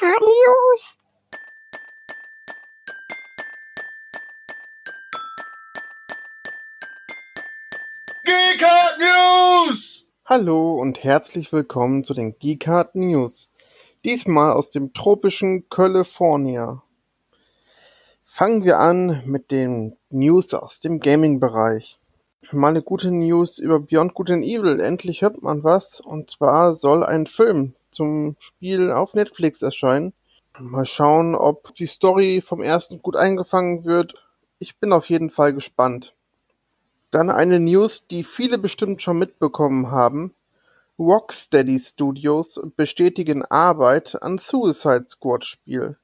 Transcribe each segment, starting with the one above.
News. Geekart News! Hallo und herzlich willkommen zu den Geekart News. Diesmal aus dem tropischen California. Fangen wir an mit den News aus dem Gaming-Bereich. Mal eine gute News über Beyond Good and Evil. Endlich hört man was. Und zwar soll ein Film zum Spiel auf Netflix erscheinen. Mal schauen, ob die Story vom ersten gut eingefangen wird. Ich bin auf jeden Fall gespannt. Dann eine News, die viele bestimmt schon mitbekommen haben. Rocksteady Studios bestätigen Arbeit an Suicide Squad Spiel.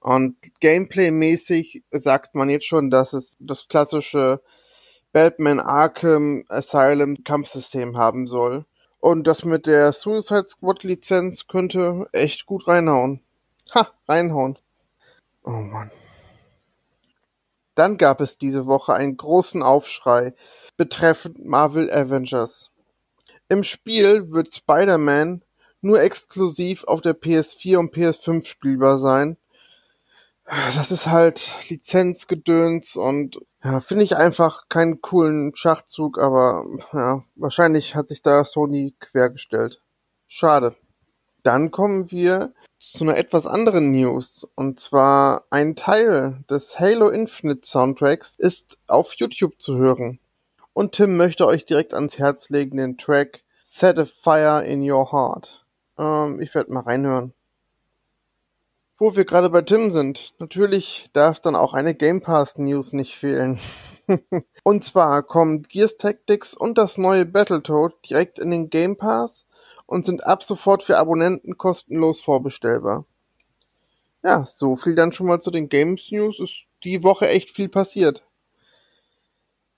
Und Gameplay-mäßig sagt man jetzt schon, dass es das klassische Batman Arkham Asylum Kampfsystem haben soll. Und das mit der Suicide Squad Lizenz könnte echt gut reinhauen. Ha, reinhauen. Oh Mann. Dann gab es diese Woche einen großen Aufschrei betreffend Marvel Avengers. Im Spiel wird Spider-Man nur exklusiv auf der PS4 und PS5 spielbar sein. Das ist halt Lizenzgedöns und ja, finde ich einfach keinen coolen Schachzug, aber ja, wahrscheinlich hat sich da Sony quergestellt. Schade. Dann kommen wir zu einer etwas anderen News. Und zwar ein Teil des Halo Infinite Soundtracks ist auf YouTube zu hören. Und Tim möchte euch direkt ans Herz legen den Track Set a Fire in Your Heart. Ähm, ich werde mal reinhören. Wo wir gerade bei Tim sind, natürlich darf dann auch eine Game Pass News nicht fehlen. und zwar kommt Gears Tactics und das neue Battletoad direkt in den Game Pass und sind ab sofort für Abonnenten kostenlos vorbestellbar. Ja, so viel dann schon mal zu den Games News. Ist die Woche echt viel passiert.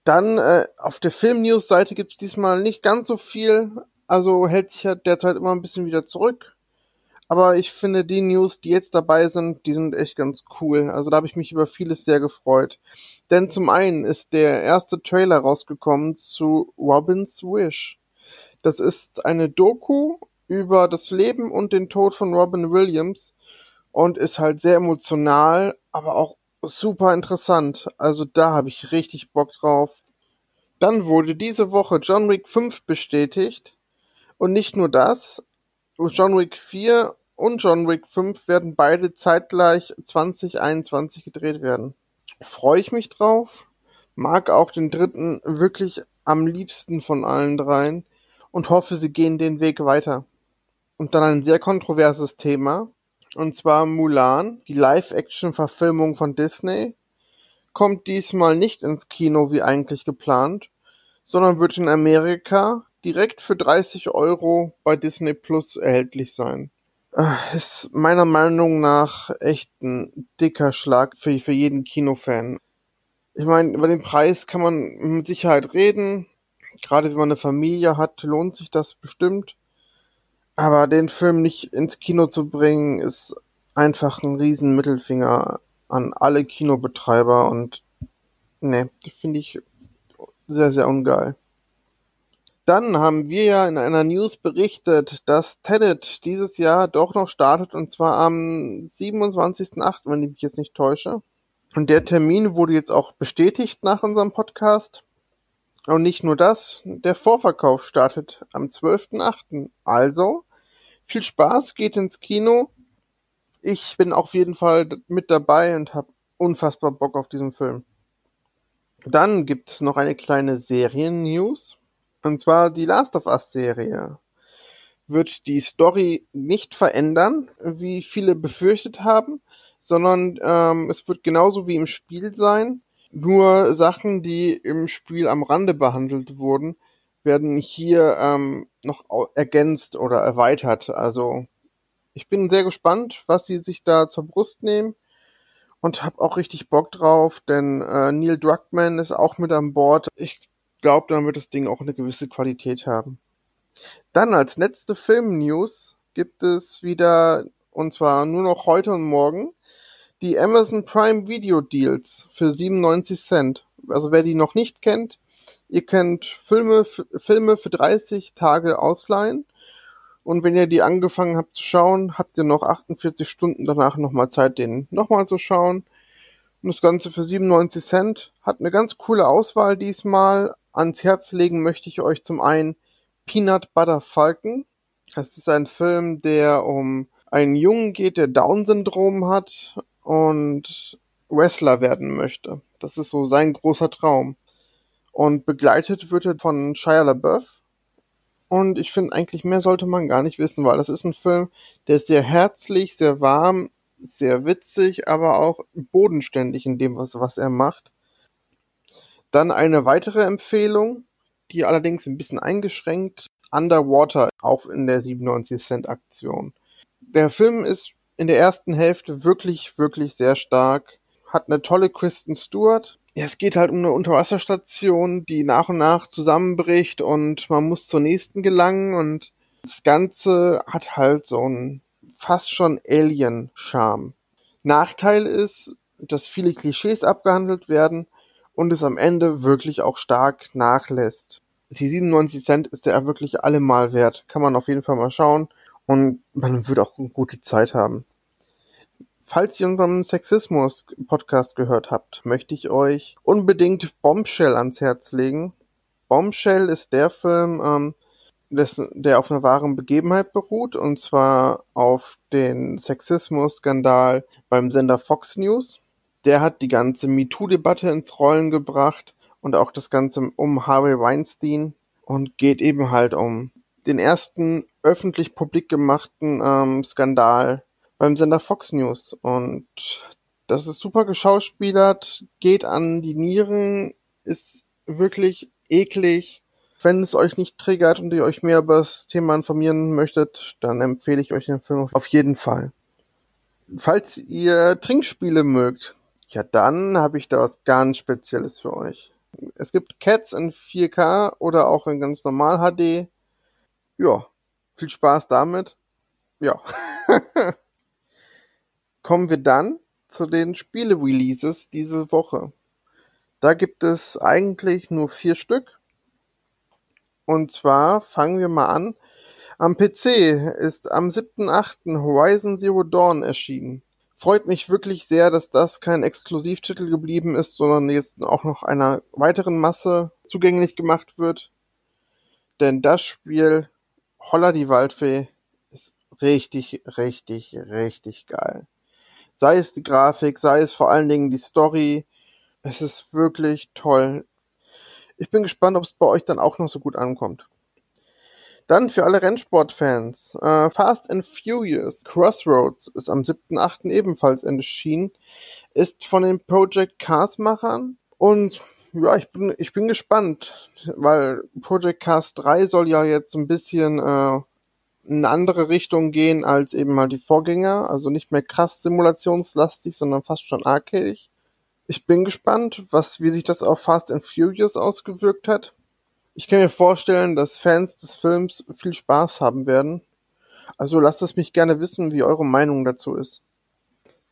Dann äh, auf der Film News Seite gibt es diesmal nicht ganz so viel, also hält sich ja derzeit immer ein bisschen wieder zurück. Aber ich finde, die News, die jetzt dabei sind, die sind echt ganz cool. Also da habe ich mich über vieles sehr gefreut. Denn zum einen ist der erste Trailer rausgekommen zu Robin's Wish. Das ist eine Doku über das Leben und den Tod von Robin Williams und ist halt sehr emotional, aber auch super interessant. Also da habe ich richtig Bock drauf. Dann wurde diese Woche John Wick 5 bestätigt. Und nicht nur das, John Wick 4 und John Wick 5 werden beide zeitgleich 2021 gedreht werden. Freue ich mich drauf. Mag auch den dritten wirklich am liebsten von allen dreien und hoffe, sie gehen den Weg weiter. Und dann ein sehr kontroverses Thema. Und zwar Mulan, die Live-Action-Verfilmung von Disney, kommt diesmal nicht ins Kino wie eigentlich geplant, sondern wird in Amerika direkt für 30 Euro bei Disney Plus erhältlich sein. Äh, ist meiner Meinung nach echt ein dicker Schlag für, für jeden Kinofan. Ich meine, über den Preis kann man mit Sicherheit reden. Gerade wenn man eine Familie hat, lohnt sich das bestimmt. Aber den Film nicht ins Kino zu bringen, ist einfach ein riesen Mittelfinger an alle Kinobetreiber und ne, finde ich sehr, sehr ungeil. Dann haben wir ja in einer News berichtet, dass Tenet dieses Jahr doch noch startet und zwar am 27.08., wenn ich mich jetzt nicht täusche. Und der Termin wurde jetzt auch bestätigt nach unserem Podcast. Und nicht nur das, der Vorverkauf startet am 12.08. Also, viel Spaß, geht ins Kino. Ich bin auf jeden Fall mit dabei und habe unfassbar Bock auf diesen Film. Dann gibt es noch eine kleine Serien-News. Und zwar die Last of Us Serie wird die Story nicht verändern, wie viele befürchtet haben, sondern ähm, es wird genauso wie im Spiel sein. Nur Sachen, die im Spiel am Rande behandelt wurden, werden hier ähm, noch ergänzt oder erweitert. Also ich bin sehr gespannt, was sie sich da zur Brust nehmen und habe auch richtig Bock drauf, denn äh, Neil Druckmann ist auch mit an Bord. Ich glaube, dann wird das Ding auch eine gewisse Qualität haben. Dann als letzte Film-News gibt es wieder, und zwar nur noch heute und morgen, die Amazon Prime Video Deals für 97 Cent. Also wer die noch nicht kennt, ihr könnt Filme, Filme für 30 Tage ausleihen Und wenn ihr die angefangen habt zu schauen, habt ihr noch 48 Stunden danach nochmal Zeit, den nochmal zu schauen. Und das Ganze für 97 Cent. Hat eine ganz coole Auswahl diesmal. Ans Herz legen möchte ich euch zum einen Peanut Butter Falcon. Das ist ein Film, der um einen Jungen geht, der Down-Syndrom hat und Wrestler werden möchte. Das ist so sein großer Traum. Und begleitet wird er von Shia LaBeouf. Und ich finde, eigentlich mehr sollte man gar nicht wissen, weil das ist ein Film, der ist sehr herzlich, sehr warm, sehr witzig, aber auch bodenständig in dem, was, was er macht. Dann eine weitere Empfehlung, die allerdings ein bisschen eingeschränkt, Underwater, auch in der 97 Cent Aktion. Der Film ist in der ersten Hälfte wirklich, wirklich sehr stark, hat eine tolle Kristen Stewart. Ja, es geht halt um eine Unterwasserstation, die nach und nach zusammenbricht und man muss zur nächsten gelangen und das Ganze hat halt so einen fast schon Alien-Charme. Nachteil ist, dass viele Klischees abgehandelt werden und es am Ende wirklich auch stark nachlässt. Die 97 Cent ist ja wirklich allemal wert. Kann man auf jeden Fall mal schauen und man wird auch eine gute Zeit haben. Falls ihr unseren Sexismus-Podcast gehört habt, möchte ich euch unbedingt Bombshell ans Herz legen. Bombshell ist der Film, ähm, des, der auf einer wahren Begebenheit beruht, und zwar auf den Sexismus-Skandal beim Sender Fox News. Der hat die ganze MeToo-Debatte ins Rollen gebracht und auch das Ganze um Harvey Weinstein und geht eben halt um den ersten öffentlich publik gemachten ähm, Skandal beim Sender Fox News. Und das ist super geschauspielert, geht an die Nieren, ist wirklich eklig. Wenn es euch nicht triggert und ihr euch mehr über das Thema informieren möchtet, dann empfehle ich euch den Film auf jeden Fall. Falls ihr Trinkspiele mögt, ja dann habe ich da was ganz Spezielles für euch. Es gibt Cats in 4K oder auch in ganz normal HD. Ja, viel Spaß damit. Ja. Kommen wir dann zu den Spiele-Releases diese Woche. Da gibt es eigentlich nur vier Stück. Und zwar fangen wir mal an. Am PC ist am 7.8. Horizon Zero Dawn erschienen. Freut mich wirklich sehr, dass das kein Exklusivtitel geblieben ist, sondern jetzt auch noch einer weiteren Masse zugänglich gemacht wird. Denn das Spiel Holla die Waldfee ist richtig, richtig, richtig geil. Sei es die Grafik, sei es vor allen Dingen die Story. Es ist wirklich toll. Ich bin gespannt, ob es bei euch dann auch noch so gut ankommt. Dann für alle Rennsportfans. Äh, Fast and Furious Crossroads ist am 7.8. ebenfalls erschienen. Ist von den Project Cars Machern. Und ja, ich bin, ich bin gespannt, weil Project Cars 3 soll ja jetzt ein bisschen äh, in eine andere Richtung gehen als eben mal die Vorgänger. Also nicht mehr krass simulationslastig, sondern fast schon arcade. Ich bin gespannt, was, wie sich das auf Fast and Furious ausgewirkt hat. Ich kann mir vorstellen, dass Fans des Films viel Spaß haben werden. Also lasst es mich gerne wissen, wie eure Meinung dazu ist.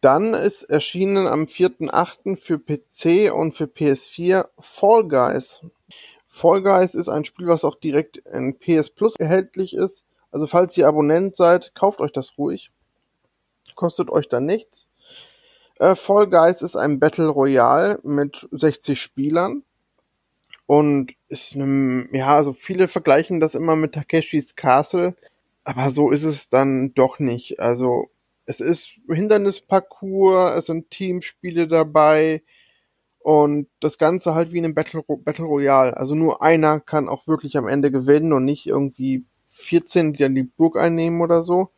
Dann ist erschienen am 4.8. für PC und für PS4 Fall Guys. Fall Guys ist ein Spiel, was auch direkt in PS Plus erhältlich ist. Also falls ihr Abonnent seid, kauft euch das ruhig. Kostet euch dann nichts. Äh, Fall Guys ist ein Battle Royale mit 60 Spielern. Und ist, ne, ja, also viele vergleichen das immer mit Takeshis Castle. Aber so ist es dann doch nicht. Also es ist Hindernisparcours, es sind Teamspiele dabei und das Ganze halt wie in einem Battle, Battle Royale. Also nur einer kann auch wirklich am Ende gewinnen und nicht irgendwie 14, die dann die Burg einnehmen oder so.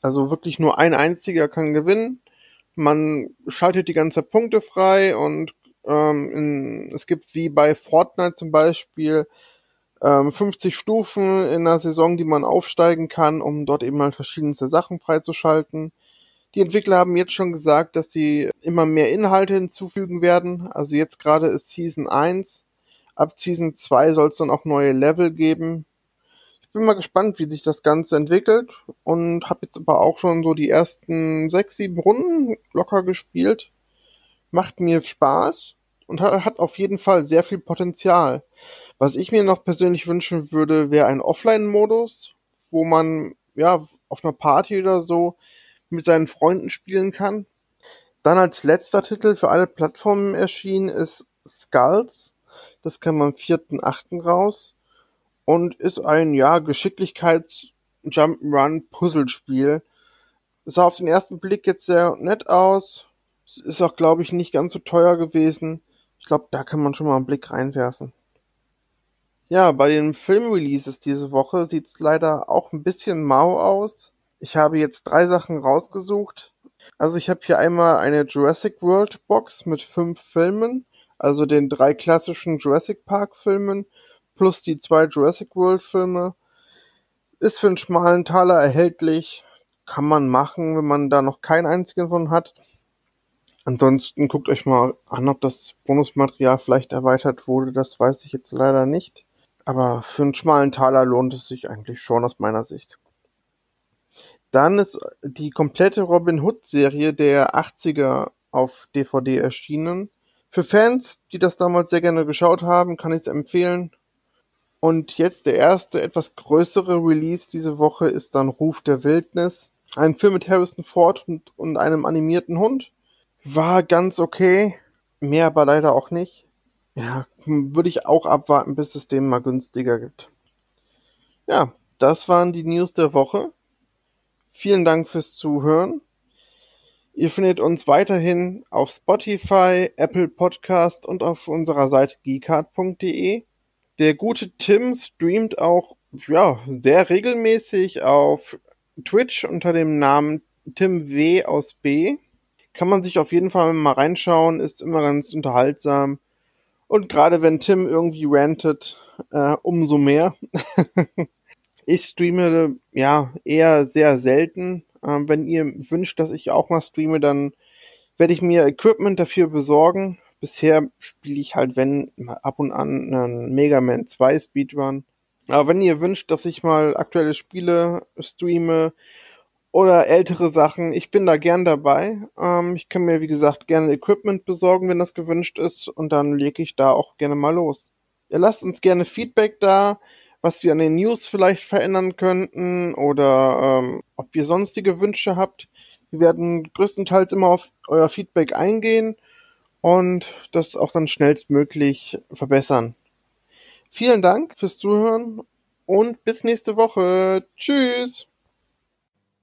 Also wirklich nur ein einziger kann gewinnen. Man schaltet die ganze Punkte frei und ähm, in, es gibt wie bei Fortnite zum Beispiel ähm, 50 Stufen in einer Saison, die man aufsteigen kann, um dort eben mal verschiedenste Sachen freizuschalten. Die Entwickler haben jetzt schon gesagt, dass sie immer mehr Inhalte hinzufügen werden. Also jetzt gerade ist Season 1. Ab Season 2 soll es dann auch neue Level geben. Ich bin mal gespannt, wie sich das Ganze entwickelt und habe jetzt aber auch schon so die ersten sechs, sieben Runden locker gespielt. Macht mir Spaß und hat auf jeden Fall sehr viel Potenzial. Was ich mir noch persönlich wünschen würde, wäre ein Offline-Modus, wo man ja auf einer Party oder so mit seinen Freunden spielen kann. Dann als letzter Titel für alle Plattformen erschienen ist Skulls. Das kam am 4.8. raus und ist ein ja Geschicklichkeits Jump'n'Run Puzzlespiel. Sah auf den ersten Blick jetzt sehr nett aus. Ist auch, glaube ich, nicht ganz so teuer gewesen. Ich glaube, da kann man schon mal einen Blick reinwerfen. Ja, bei den Filmreleases diese Woche sieht's leider auch ein bisschen mau aus. Ich habe jetzt drei Sachen rausgesucht. Also ich habe hier einmal eine Jurassic World Box mit fünf Filmen, also den drei klassischen Jurassic Park Filmen plus die zwei Jurassic World Filme. Ist für einen schmalen Taler erhältlich. Kann man machen, wenn man da noch keinen einzigen von hat. Ansonsten guckt euch mal an, ob das Bonusmaterial vielleicht erweitert wurde. Das weiß ich jetzt leider nicht. Aber für einen schmalen Taler lohnt es sich eigentlich schon aus meiner Sicht. Dann ist die komplette Robin Hood Serie der 80er auf DVD erschienen. Für Fans, die das damals sehr gerne geschaut haben, kann ich es empfehlen. Und jetzt der erste etwas größere Release diese Woche ist dann Ruf der Wildnis. Ein Film mit Harrison Ford und, und einem animierten Hund. War ganz okay. Mehr aber leider auch nicht. Ja, würde ich auch abwarten, bis es den mal günstiger gibt. Ja, das waren die News der Woche. Vielen Dank fürs Zuhören. Ihr findet uns weiterhin auf Spotify, Apple Podcast und auf unserer Seite geekart.de. Der gute Tim streamt auch ja, sehr regelmäßig auf Twitch unter dem Namen Tim W aus B. Kann man sich auf jeden Fall mal reinschauen, ist immer ganz unterhaltsam. Und gerade wenn Tim irgendwie rantet, äh, umso mehr. ich streame ja eher sehr selten. Ähm, wenn ihr wünscht, dass ich auch mal streame, dann werde ich mir Equipment dafür besorgen. Bisher spiele ich halt, wenn ab und an einen Mega Man 2 Speedrun. Aber wenn ihr wünscht, dass ich mal aktuelle Spiele streame oder ältere Sachen, ich bin da gern dabei. Ähm, ich kann mir, wie gesagt, gerne Equipment besorgen, wenn das gewünscht ist. Und dann lege ich da auch gerne mal los. Ihr lasst uns gerne Feedback da, was wir an den News vielleicht verändern könnten oder ähm, ob ihr sonstige Wünsche habt. Wir werden größtenteils immer auf euer Feedback eingehen und das auch dann schnellstmöglich verbessern. Vielen Dank fürs Zuhören und bis nächste Woche. Tschüss.